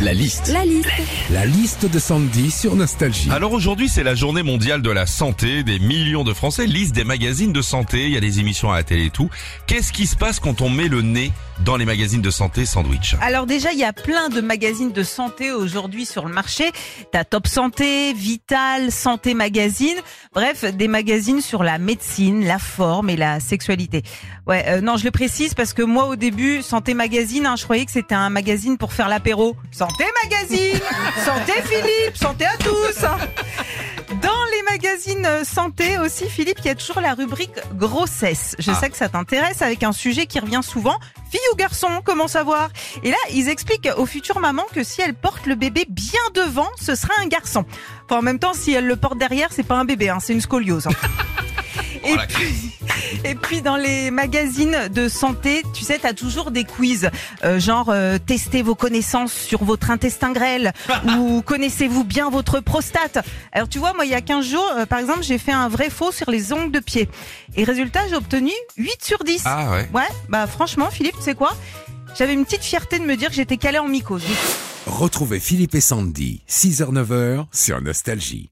La liste. La liste. La liste de Sandy sur Nostalgie. Alors aujourd'hui, c'est la journée mondiale de la santé. Des millions de Français lisent des magazines de santé. Il y a des émissions à la télé et tout. Qu'est-ce qui se passe quand on met le nez dans les magazines de santé sandwich Alors déjà, il y a plein de magazines de santé aujourd'hui sur le marché. T'as Top Santé, Vital, Santé Magazine. Bref, des magazines sur la médecine, la forme et la sexualité. Ouais, euh, non, je le précise parce que moi, au début, Santé Magazine, hein, je croyais que c'était un magazine pour faire l'apéro. Santé Magazine Santé Philippe Santé à tous Dans les magazines santé aussi, Philippe, il y a toujours la rubrique grossesse. Je Ah. sais que ça t'intéresse avec un sujet qui revient souvent. Fille ou garçon, comment savoir? Et là, ils expliquent aux futures mamans que si elle porte le bébé bien devant, ce sera un garçon. Enfin, en même temps, si elle le porte derrière, c'est pas un bébé, hein, c'est une scoliose. hein. Et Oh, la puis, et puis dans les magazines de santé, tu sais, t'as toujours des quiz, euh, genre euh, testez vos connaissances sur votre intestin grêle ou connaissez-vous bien votre prostate. Alors tu vois, moi il y a 15 jours, euh, par exemple, j'ai fait un vrai faux sur les ongles de pied. Et résultat, j'ai obtenu 8 sur 10. Ah ouais. Ouais, bah franchement, Philippe, tu sais quoi? J'avais une petite fierté de me dire que j'étais calé en mycose. Retrouvez Philippe et Sandy, 6h-9h sur Nostalgie.